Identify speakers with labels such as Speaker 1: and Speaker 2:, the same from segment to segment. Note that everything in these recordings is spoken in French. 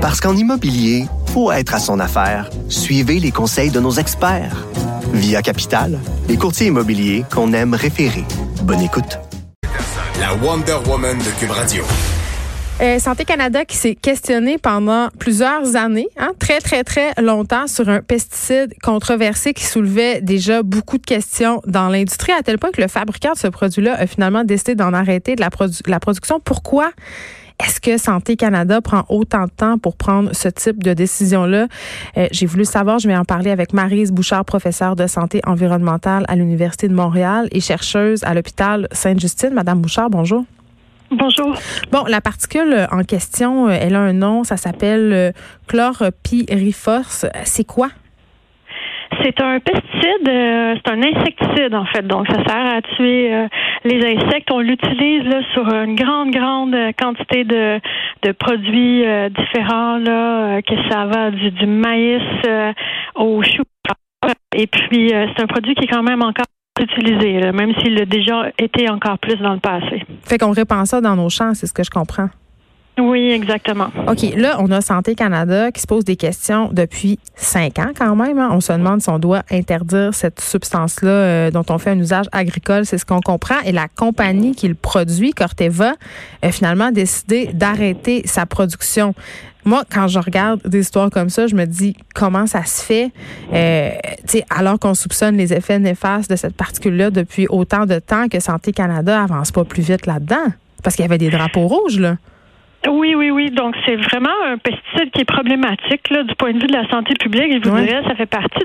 Speaker 1: Parce qu'en immobilier, faut être à son affaire. Suivez les conseils de nos experts. Via Capital, les courtiers immobiliers qu'on aime référer. Bonne écoute.
Speaker 2: La Wonder Woman de Cube Radio.
Speaker 3: Euh, Santé Canada qui s'est questionné pendant plusieurs années, hein, très, très, très longtemps, sur un pesticide controversé qui soulevait déjà beaucoup de questions dans l'industrie, à tel point que le fabricant de ce produit-là a finalement décidé d'en arrêter de la, la production. Pourquoi? Est-ce que Santé Canada prend autant de temps pour prendre ce type de décision-là? Euh, j'ai voulu savoir, je vais en parler avec Marise Bouchard, professeure de santé environnementale à l'Université de Montréal et chercheuse à l'hôpital Sainte-Justine. Madame Bouchard, bonjour.
Speaker 4: Bonjour.
Speaker 3: Bon, la particule en question, euh, elle a un nom, ça s'appelle euh, chloropyrifos. C'est quoi?
Speaker 4: C'est un pesticide, euh, c'est un insecticide en fait. Donc, ça sert à tuer euh, les insectes. On l'utilise là sur une grande, grande quantité de, de produits euh, différents là, que ça va du, du maïs au chou. Et puis, c'est un produit qui est quand même encore utilisé, même s'il a déjà été encore plus dans le passé.
Speaker 3: Fait qu'on répand ça dans nos champs, c'est ce que je comprends.
Speaker 4: Oui, exactement.
Speaker 3: OK, là, on a Santé Canada qui se pose des questions depuis cinq ans quand même. Hein. On se demande si on doit interdire cette substance-là euh, dont on fait un usage agricole, c'est ce qu'on comprend. Et la compagnie qui le produit, Corteva, a finalement décidé d'arrêter sa production. Moi, quand je regarde des histoires comme ça, je me dis comment ça se fait, euh, alors qu'on soupçonne les effets néfastes de cette particule-là depuis autant de temps que Santé Canada avance pas plus vite là-dedans, parce qu'il y avait des drapeaux rouges là.
Speaker 4: Oui, oui, oui. Donc, c'est vraiment un pesticide qui est problématique là, du point de vue de la santé publique. Je vous dirais, ça fait partie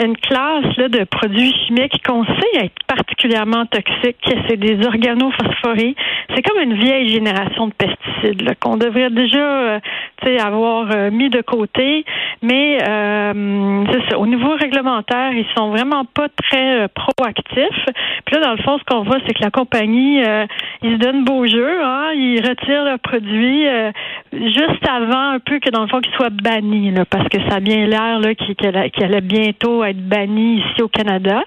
Speaker 4: d'une classe là, de produits chimiques qu'on sait être particulièrement toxiques. C'est des organophosphorés. C'est comme une vieille génération de pesticides qu'on devrait déjà euh, avoir euh, mis de côté. Mais euh, ça, au niveau réglementaire, ils sont vraiment pas très proactifs. Puis là, dans le fond, ce qu'on voit, c'est que la compagnie, ils se donnent beau jeu. Hein, ils retirent leurs produits euh, juste avant un peu que dans le fond qu'il soit banni, parce que ça a bien l'air qu'il allait bientôt être banni ici au Canada.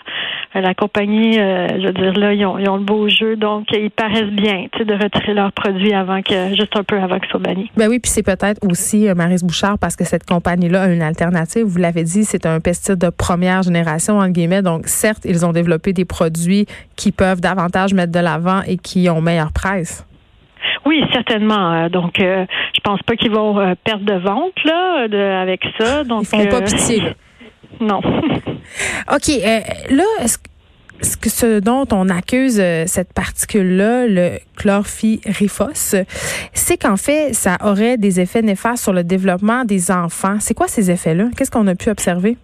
Speaker 4: Euh, la compagnie, euh, je veux dire là, ils ont, le beau jeu, donc ils paraissent bien, de retirer leurs produits avant que juste un peu avant qu'ils soient bannis.
Speaker 3: Ben oui, puis c'est peut-être aussi Marise Bouchard parce que cette compagnie-là a une alternative. Vous l'avez dit, c'est un pesticide de première génération entre guillemets. Donc certes, ils ont développé des produits qui peuvent davantage mettre de l'avant et qui ont meilleure presse.
Speaker 4: Oui, certainement. Euh, donc, euh, je pense pas qu'ils vont euh, perdre de vente là, avec ça. Donc,
Speaker 3: Ils font pas pitié.
Speaker 4: Non.
Speaker 3: OK. là, est-ce que ce dont on accuse cette particule-là, le chlorpyrifos, c'est qu'en fait, ça aurait des effets néfastes sur le développement des enfants. C'est quoi ces effets-là? Qu'est-ce qu'on a pu observer?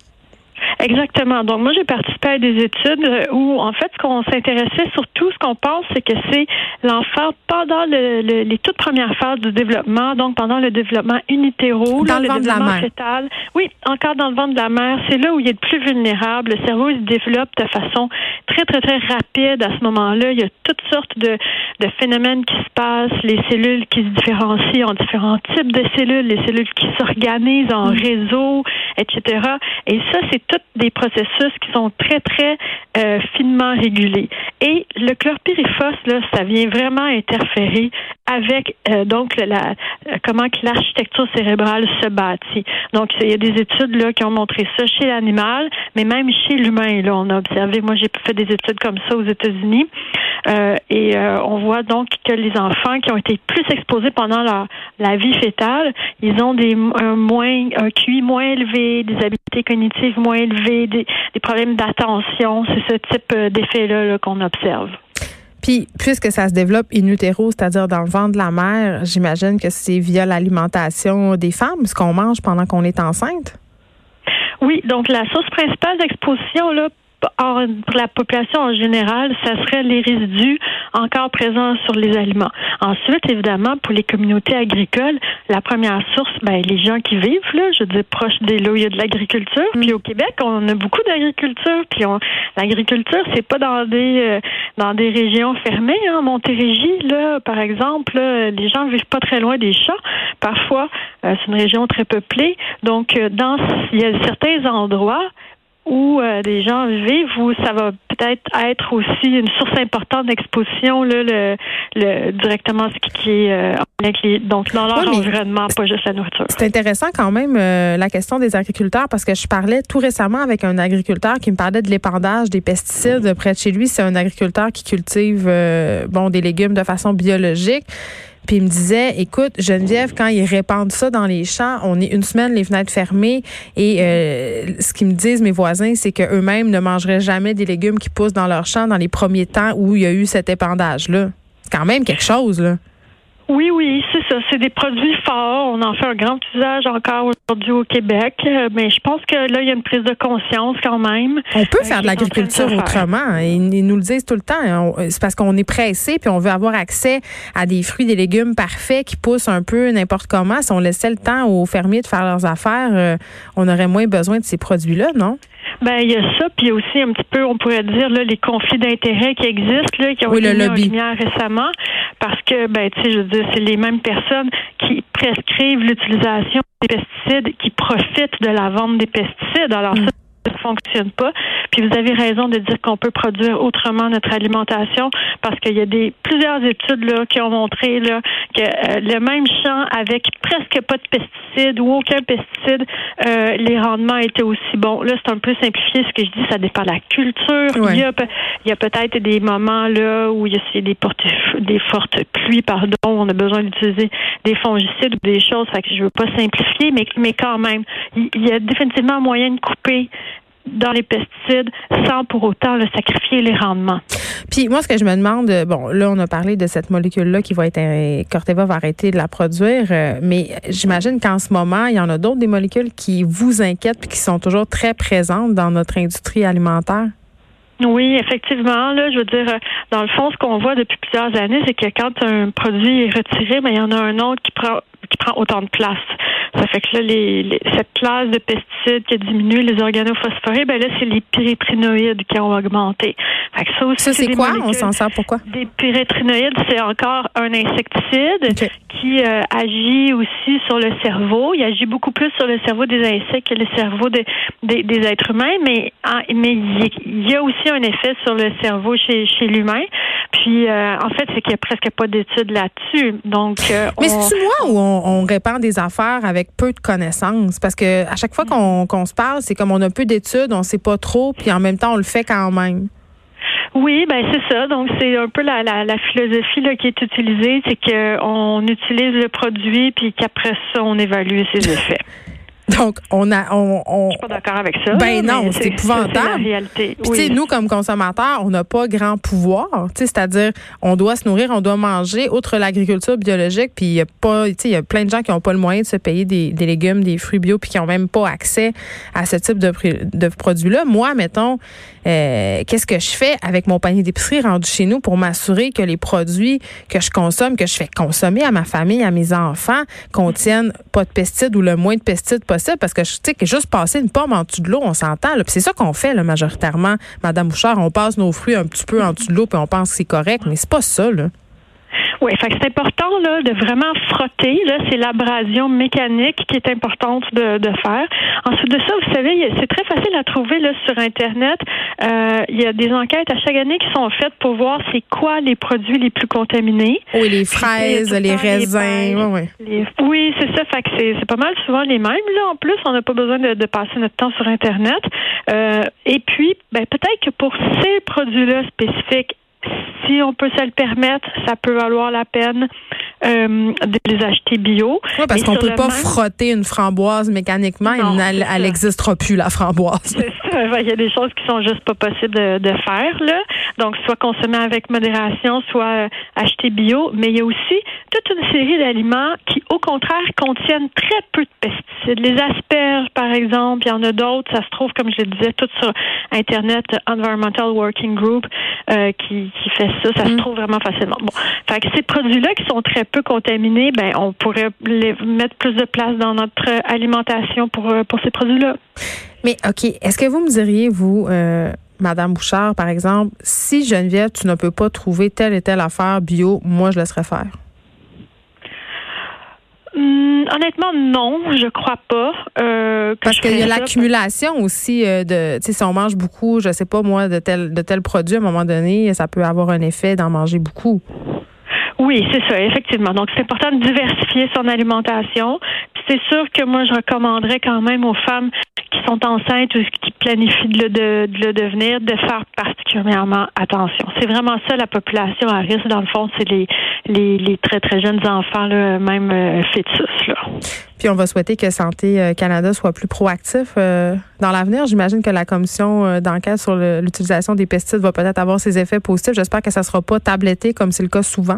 Speaker 4: Exactement. Donc moi j'ai participé à des études euh, où en fait ce qu'on s'intéressait surtout, ce qu'on pense, c'est que c'est l'enfant pendant le, les toutes premières phases du développement, donc pendant le développement unitéro,
Speaker 3: dans le, ventre de la mère.
Speaker 4: Fétal, oui, encore dans le ventre de la mère, c'est là où il est le plus vulnérable. Le cerveau il se développe de façon très très très rapide à ce moment-là. Il y a toutes sortes de, de phénomènes qui se passent, les cellules qui se différencient en différents types de cellules, les cellules qui s'organisent en mm. réseau, etc. Et ça c'est tout des processus qui sont très, très euh, finement régulés. Et le chlorpyrifos, là, ça vient vraiment interférer avec euh, donc la euh, comment que l'architecture cérébrale se bâtit. Donc il y a des études là qui ont montré ça chez l'animal, mais même chez l'humain là on a observé. Moi j'ai fait des études comme ça aux États-Unis et on voit donc que les enfants qui ont été plus exposés pendant leur la vie fétale, ils ont des un moins un QI moins élevé, des habiletés cognitives moins élevées des, problèmes d'attention. C'est ce type euh, d'effet-là qu'on observe.
Speaker 3: Puis, puisque ça se développe in utero, c'est-à-dire dans le ventre de la mère, j'imagine que c'est via l'alimentation des femmes, ce qu'on mange pendant qu'on est enceinte?
Speaker 4: Oui, donc la source principale d'exposition là pour la population en général, ça serait les résidus encore présents sur les aliments. Ensuite, évidemment, pour les communautés agricoles, la première source, ben, les gens qui vivent, là, je dis proche des là où il y a de l'agriculture. Mm. Puis au Québec, on a beaucoup d'agriculture. Puis l'agriculture, c'est pas dans des euh, dans des régions fermées. Hein. Montérégie, là, par exemple, les gens vivent pas très loin des champs. Parfois, euh, c'est une région très peuplée. Donc, euh, dans il y a certains endroits où euh, des gens vivent, où ça va peut-être être aussi une source importante d'exposition, là, le, le, directement ce qui est euh, donc dans leur environnement, pas juste la nourriture.
Speaker 3: C'est intéressant quand même euh, la question des agriculteurs parce que je parlais tout récemment avec un agriculteur qui me parlait de l'épandage des pesticides près de chez lui. C'est un agriculteur qui cultive bon des légumes de façon biologique. Puis il me disait, écoute, Geneviève, quand ils répandent ça dans les champs, on est une semaine les fenêtres fermées et euh, ce qu'ils me disent mes voisins, c'est qu'eux-mêmes ne mangeraient jamais des légumes qui poussent dans leur champ dans les premiers temps où il y a eu cet épandage-là. C'est quand même quelque chose, là.
Speaker 4: Oui, oui, c'est ça. C'est des produits forts. On en fait un grand usage encore aujourd'hui au Québec. Euh, mais je pense que là, il y a une prise de conscience quand même.
Speaker 3: On peut faire de euh, l'agriculture autrement. Ils, nous le disent tout le temps. C'est parce qu'on est pressé puis on veut avoir accès à des fruits, des légumes parfaits qui poussent un peu n'importe comment. Si on laissait le temps aux fermiers de faire leurs affaires, euh, on aurait moins besoin de ces produits-là, non?
Speaker 4: Ben il y a ça, puis il y a aussi un petit peu, on pourrait dire là, les conflits d'intérêts qui existent, là, qui ont été mis en lumière récemment, parce que ben tu sais, je veux dire, c'est les mêmes personnes qui prescrivent l'utilisation des pesticides, qui profitent de la vente des pesticides. Alors ça, ne fonctionne pas. Puis vous avez raison de dire qu'on peut produire autrement notre alimentation parce qu'il y a des plusieurs études là qui ont montré là que euh, le même champ avec presque pas de pesticides ou aucun pesticide, euh, les rendements étaient aussi bons. Là, c'est un peu simplifié ce que je dis, ça dépend de la culture. Il y a, peut-être des moments là où il y a des, des fortes pluies, pardon, on a besoin d'utiliser des fongicides ou des choses. Fait que je veux pas simplifier, mais mais quand même, il y a définitivement moyen de couper dans les pesticides sans pour autant le sacrifier les rendements.
Speaker 3: Puis moi, ce que je me demande, bon, là, on a parlé de cette molécule-là qui va être, Corteva va arrêter de la produire, euh, mais j'imagine qu'en ce moment, il y en a d'autres des molécules qui vous inquiètent puis qui sont toujours très présentes dans notre industrie alimentaire.
Speaker 4: Oui, effectivement. Là, je veux dire, dans le fond, ce qu'on voit depuis plusieurs années, c'est que quand un produit est retiré, mais ben, il y en a un autre qui prend qui prend autant de place. Ça fait que là, les, cette classe de pesticides qui a diminué, les organophosphorés, ben là, c'est les pyrétrinoïdes qui ont augmenté.
Speaker 3: Fait que ça aussi, c'est quoi? On s'en sert pourquoi?
Speaker 4: Des pyrétrinoïdes, c'est encore un insecticide qui euh, agit aussi sur le cerveau. Il agit beaucoup plus sur le cerveau des insectes que le cerveau des, des êtres humains, mais, mais il y a aussi un effet sur le cerveau chez, chez l'humain. Puis, euh, en fait, c'est qu'il n'y a presque pas d'études là-dessus. Donc,
Speaker 3: euh, mais c'est moi où on, on, répand des affaires avec peu de connaissances? Parce que à chaque fois qu'on se parle, c'est comme on a peu d'études, on ne sait pas trop, puis en même temps, on le fait quand même.
Speaker 4: Oui, ben c'est ça. Donc c'est un peu la, la, la philosophie qui est utilisée, c'est qu'on utilise le produit puis qu'après ça on évalue ses effets.
Speaker 3: Donc, on a, on, on
Speaker 4: Je suis pas d'accord avec ça.
Speaker 3: Ben non, c'est épouvantable. C'est la réalité. Puis, nous, comme consommateurs, on n'a pas grand pouvoir. C'est-à-dire, on doit se nourrir, on doit manger, outre l'agriculture biologique. Puis, il y a pas, y a plein de gens qui n'ont pas le moyen de se payer des, des, légumes, des fruits bio, puis qui n'ont même pas accès à ce type de, de produits-là. Moi, mettons, euh, qu'est-ce que je fais avec mon panier d'épicerie rendu chez nous pour m'assurer que les produits que je consomme, que je fais consommer à ma famille, à mes enfants, contiennent pas de pesticides ou le moins de pesticides possible parce que je sais que juste passer une pomme en dessous de l'eau, on s'entend. C'est ça qu'on fait là, majoritairement, Madame Bouchard. On passe nos fruits un petit peu en dessous de l'eau puis on pense que c'est correct, mais c'est pas ça. Là.
Speaker 4: Oui, fait c'est important là, de vraiment frotter. Là, c'est l'abrasion mécanique qui est importante de, de, faire. Ensuite de ça, vous savez, c'est très facile à trouver là, sur Internet. Euh, il y a des enquêtes à chaque année qui sont faites pour voir c'est quoi les produits les plus contaminés.
Speaker 3: Oui, les fraises, les raisins. oui,
Speaker 4: oui. oui c'est ça. Fait que c'est pas mal souvent les mêmes. Là, en plus, on n'a pas besoin de, de, passer notre temps sur Internet. Euh, et puis, ben, peut-être que pour ces produits-là spécifiques, si on peut se le permettre, ça peut valoir la peine euh, de les acheter bio.
Speaker 3: Oui, parce qu'on peut pas frotter une framboise mécaniquement. elle n'existera plus, la framboise.
Speaker 4: C'est. Il y a des choses qui sont juste pas possibles de, faire. Là. Donc, soit consommer avec modération, soit euh, acheter bio. Mais il y a aussi toute une série d'aliments qui, au contraire, contiennent très peu de pesticides. Les asperges, par exemple, il y en a d'autres. Ça se trouve, comme je le disais, tout sur Internet, Environmental Working Group, euh, qui, qui fait ça. Ça se mm. trouve vraiment facilement. Bon, fait que ces produits-là qui sont très peu contaminés, ben on pourrait les mettre plus de place dans notre alimentation pour euh, pour ces produits-là.
Speaker 3: Mais ok, est-ce que vous me diriez vous? Euh, Madame Bouchard, par exemple, si Geneviève, tu ne peux pas trouver telle et telle affaire bio, moi, je laisserais faire?
Speaker 4: Hum, honnêtement, non, je crois pas. Euh,
Speaker 3: parce qu'il y a l'accumulation aussi de, tu sais, si on mange beaucoup, je sais pas moi, de tel de tel produit à un moment donné, ça peut avoir un effet d'en manger beaucoup.
Speaker 4: Oui, c'est ça, effectivement. Donc, c'est important de diversifier son alimentation. C'est sûr que moi, je recommanderais quand même aux femmes qui sont enceintes ou qui planifient de le, de, le devenir de faire particulièrement attention. C'est vraiment ça la population à risque. Dans le fond, c'est les, les, les, très, très jeunes enfants, là, même euh, fœtus. Là.
Speaker 3: Puis on va souhaiter que Santé euh, Canada soit plus proactif euh, dans l'avenir. J'imagine que la commission d'enquête sur l'utilisation des pesticides va peut-être avoir ses effets positifs. J'espère que ça ne sera pas tabletté comme c'est le cas souvent.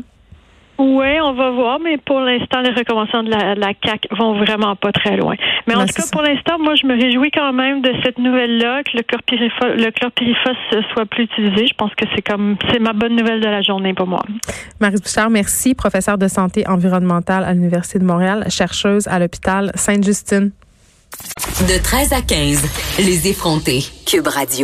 Speaker 4: Oui, on va voir, mais pour l'instant, les recommandations de la, la, CAC vont vraiment pas très loin. Mais en tout cas, pour l'instant, moi, je me réjouis quand même de cette nouvelle-là, que le chlorpyrifos, le chlorpyrifos soit plus utilisé. Je pense que c'est comme c'est ma bonne nouvelle de la journée pour moi.
Speaker 3: Marie Bouchard, merci, professeure de santé environnementale à l'Université de Montréal, chercheuse à l'hôpital Sainte-Justine.
Speaker 5: De 13 à 15, les effrontés, Cube Radio.